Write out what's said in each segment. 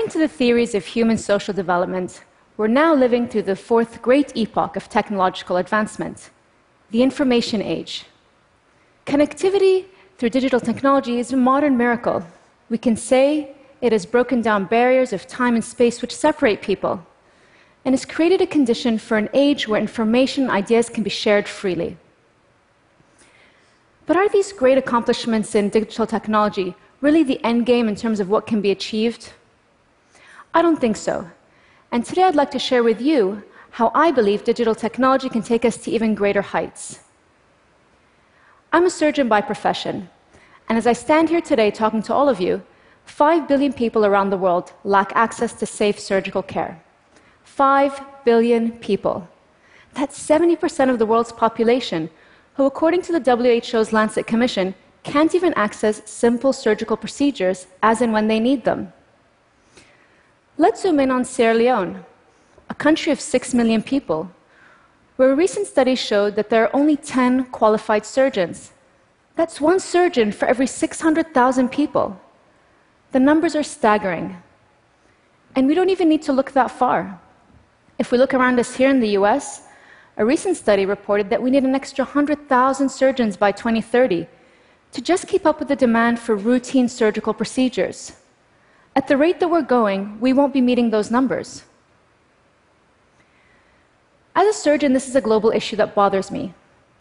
According to the theories of human social development, we're now living through the fourth great epoch of technological advancement the information age. Connectivity through digital technology is a modern miracle. We can say it has broken down barriers of time and space which separate people and has created a condition for an age where information and ideas can be shared freely. But are these great accomplishments in digital technology really the end game in terms of what can be achieved? I don't think so. And today I'd like to share with you how I believe digital technology can take us to even greater heights. I'm a surgeon by profession, and as I stand here today talking to all of you, 5 billion people around the world lack access to safe surgical care. 5 billion people. That's 70% of the world's population, who, according to the WHO's Lancet Commission, can't even access simple surgical procedures as and when they need them. Let's zoom in on Sierra Leone, a country of 6 million people, where a recent study showed that there are only 10 qualified surgeons. That's one surgeon for every 600,000 people. The numbers are staggering. And we don't even need to look that far. If we look around us here in the US, a recent study reported that we need an extra 100,000 surgeons by 2030 to just keep up with the demand for routine surgical procedures. At the rate that we're going, we won't be meeting those numbers. As a surgeon, this is a global issue that bothers me.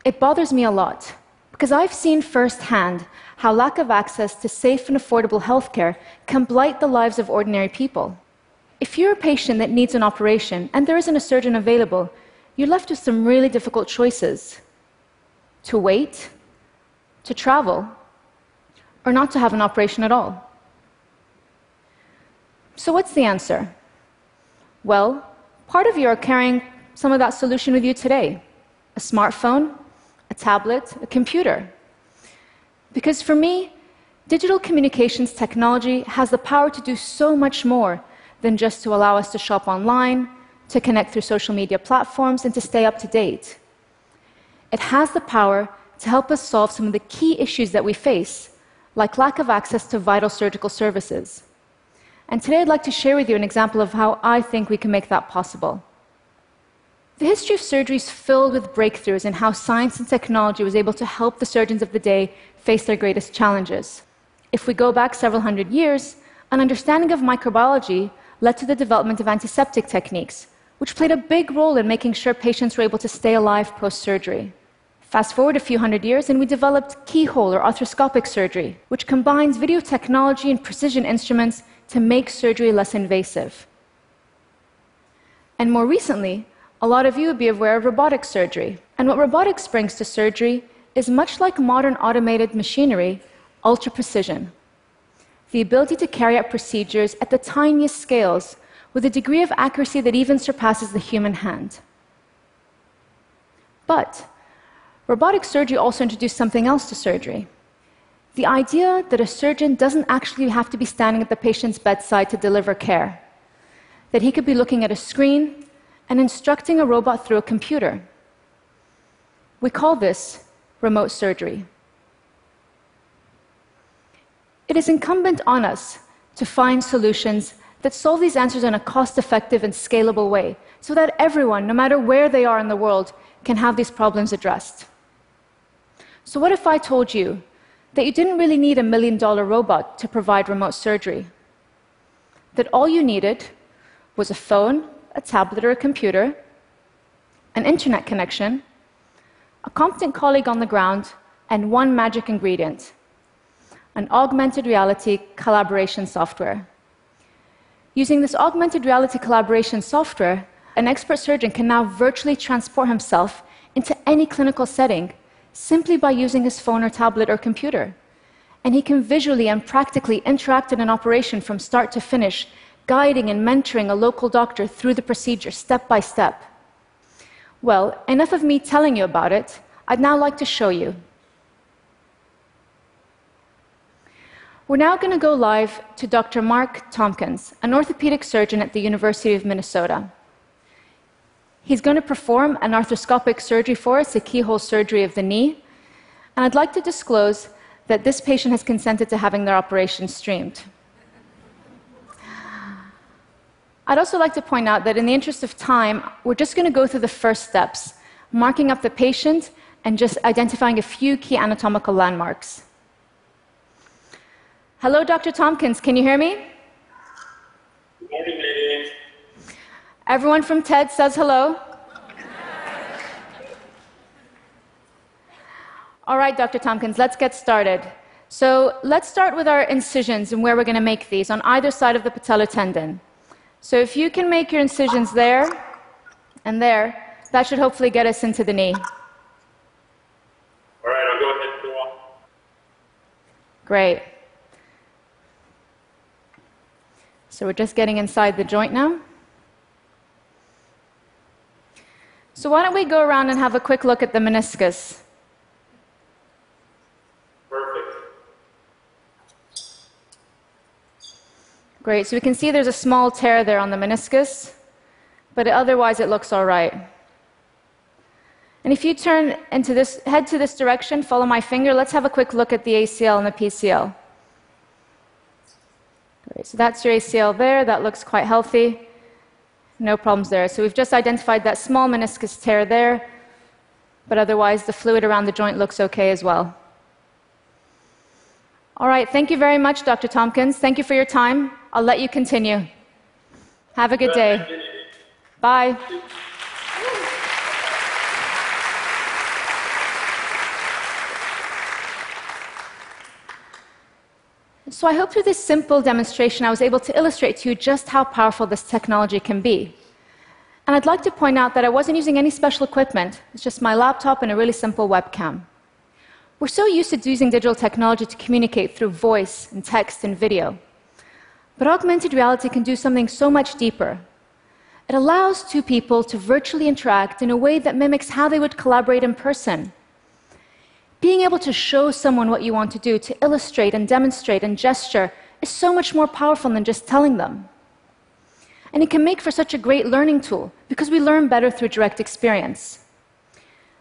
It bothers me a lot because I've seen firsthand how lack of access to safe and affordable healthcare can blight the lives of ordinary people. If you're a patient that needs an operation and there isn't a surgeon available, you're left with some really difficult choices to wait, to travel, or not to have an operation at all. So, what's the answer? Well, part of you are carrying some of that solution with you today a smartphone, a tablet, a computer. Because for me, digital communications technology has the power to do so much more than just to allow us to shop online, to connect through social media platforms, and to stay up to date. It has the power to help us solve some of the key issues that we face, like lack of access to vital surgical services. And today I'd like to share with you an example of how I think we can make that possible. The history of surgery is filled with breakthroughs in how science and technology was able to help the surgeons of the day face their greatest challenges. If we go back several hundred years, an understanding of microbiology led to the development of antiseptic techniques, which played a big role in making sure patients were able to stay alive post surgery. Fast forward a few hundred years, and we developed keyhole or arthroscopic surgery, which combines video technology and precision instruments to make surgery less invasive. And more recently, a lot of you would be aware of robotic surgery. And what robotics brings to surgery is much like modern automated machinery, ultra precision. The ability to carry out procedures at the tiniest scales with a degree of accuracy that even surpasses the human hand. But robotic surgery also introduced something else to surgery the idea that a surgeon doesn't actually have to be standing at the patient's bedside to deliver care, that he could be looking at a screen and instructing a robot through a computer. We call this remote surgery. It is incumbent on us to find solutions that solve these answers in a cost effective and scalable way so that everyone, no matter where they are in the world, can have these problems addressed. So, what if I told you that you didn't really need a million dollar robot to provide remote surgery. That all you needed was a phone, a tablet, or a computer, an internet connection, a competent colleague on the ground, and one magic ingredient an augmented reality collaboration software. Using this augmented reality collaboration software, an expert surgeon can now virtually transport himself into any clinical setting simply by using his phone or tablet or computer. And he can visually and practically interact in an operation from start to finish, guiding and mentoring a local doctor through the procedure step by step. Well, enough of me telling you about it. I'd now like to show you. We're now going to go live to Dr. Mark Tompkins, an orthopedic surgeon at the University of Minnesota. He's going to perform an arthroscopic surgery for us, a keyhole surgery of the knee. And I'd like to disclose that this patient has consented to having their operation streamed. I'd also like to point out that in the interest of time, we're just going to go through the first steps, marking up the patient and just identifying a few key anatomical landmarks. Hello, Dr. Tompkins, can you hear me? Everyone from TED says hello. All right, Dr. Tompkins, let's get started. So let's start with our incisions and where we're going to make these on either side of the patellar tendon. So if you can make your incisions there and there, that should hopefully get us into the knee. All right, I'll go ahead and go on. Great. So we're just getting inside the joint now. So why don't we go around and have a quick look at the meniscus? Perfect. Great. So we can see there's a small tear there on the meniscus, but otherwise it looks all right. And if you turn into this, head to this direction, follow my finger, let's have a quick look at the ACL and the PCL. Great. So that's your ACL there. That looks quite healthy. No problems there. So we've just identified that small meniscus tear there, but otherwise the fluid around the joint looks okay as well. All right. Thank you very much, Dr. Tompkins. Thank you for your time. I'll let you continue. Have a good day. Bye. So, I hope through this simple demonstration I was able to illustrate to you just how powerful this technology can be. And I'd like to point out that I wasn't using any special equipment, it's just my laptop and a really simple webcam. We're so used to using digital technology to communicate through voice and text and video. But augmented reality can do something so much deeper. It allows two people to virtually interact in a way that mimics how they would collaborate in person. Being able to show someone what you want to do, to illustrate and demonstrate and gesture, is so much more powerful than just telling them. And it can make for such a great learning tool because we learn better through direct experience.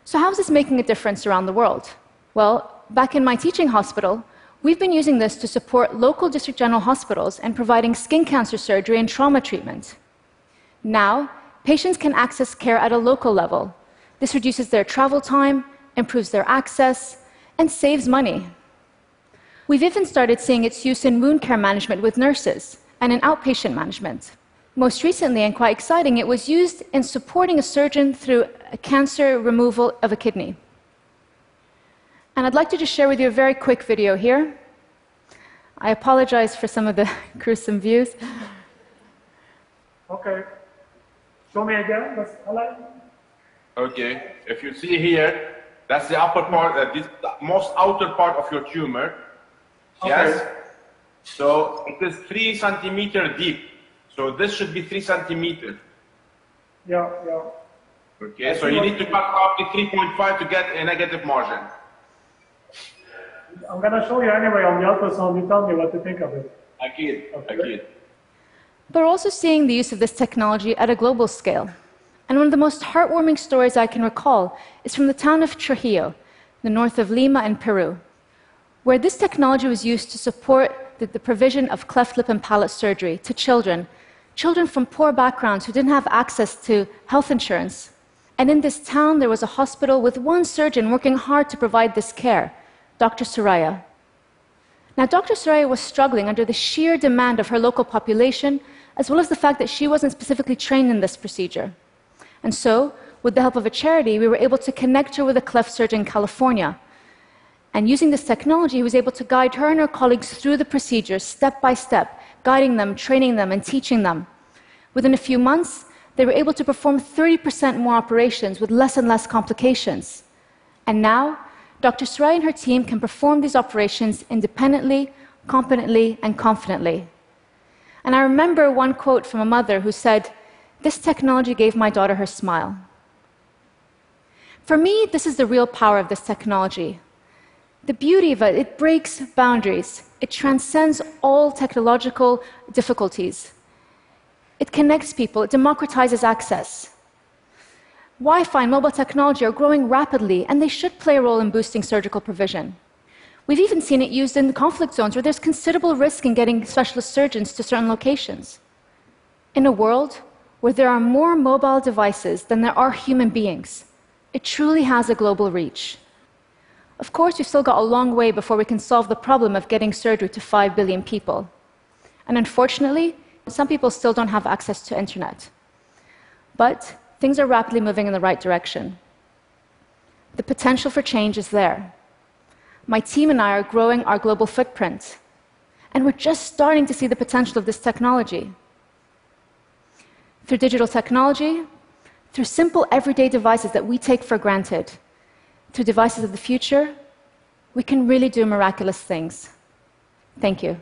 So, how is this making a difference around the world? Well, back in my teaching hospital, we've been using this to support local district general hospitals and providing skin cancer surgery and trauma treatment. Now, patients can access care at a local level. This reduces their travel time, improves their access, and saves money. We've even started seeing its use in wound care management with nurses and in outpatient management. Most recently, and quite exciting, it was used in supporting a surgeon through a cancer removal of a kidney. And I'd like to just share with you a very quick video here. I apologize for some of the gruesome views. Okay. Show me again. Let's. Okay, if you see here, that's the upper part, uh, this the most outer part of your tumor. Yes. So it is three centimeter deep. So this should be three centimeter. Yeah, yeah. Okay, I so you need to cut off the 3.5 to get a negative margin. I'm gonna show you anyway on the ultrasound. You tell me what to think of it. Akid, Okay. akid. But we're also seeing the use of this technology at a global scale. And one of the most heartwarming stories I can recall is from the town of Trujillo, the north of Lima in Peru, where this technology was used to support the, the provision of cleft lip and palate surgery to children, children from poor backgrounds who didn't have access to health insurance. And in this town, there was a hospital with one surgeon working hard to provide this care, Dr. Soraya. Now, Dr. Soraya was struggling under the sheer demand of her local population, as well as the fact that she wasn't specifically trained in this procedure. And so, with the help of a charity, we were able to connect her with a cleft surgeon in California. And using this technology, he was able to guide her and her colleagues through the procedures step by step, guiding them, training them, and teaching them. Within a few months, they were able to perform 30% more operations with less and less complications. And now, Dr. Soraya and her team can perform these operations independently, competently, and confidently. And I remember one quote from a mother who said, This technology gave my daughter her smile. For me, this is the real power of this technology. The beauty of it, it breaks boundaries, it transcends all technological difficulties. It connects people, it democratizes access. Wi Fi and mobile technology are growing rapidly, and they should play a role in boosting surgical provision. We've even seen it used in conflict zones where there's considerable risk in getting specialist surgeons to certain locations. In a world where there are more mobile devices than there are human beings, it truly has a global reach. Of course, we've still got a long way before we can solve the problem of getting surgery to 5 billion people. And unfortunately, some people still don't have access to internet. But things are rapidly moving in the right direction. The potential for change is there. My team and I are growing our global footprint, and we're just starting to see the potential of this technology. Through digital technology, through simple everyday devices that we take for granted, through devices of the future, we can really do miraculous things. Thank you.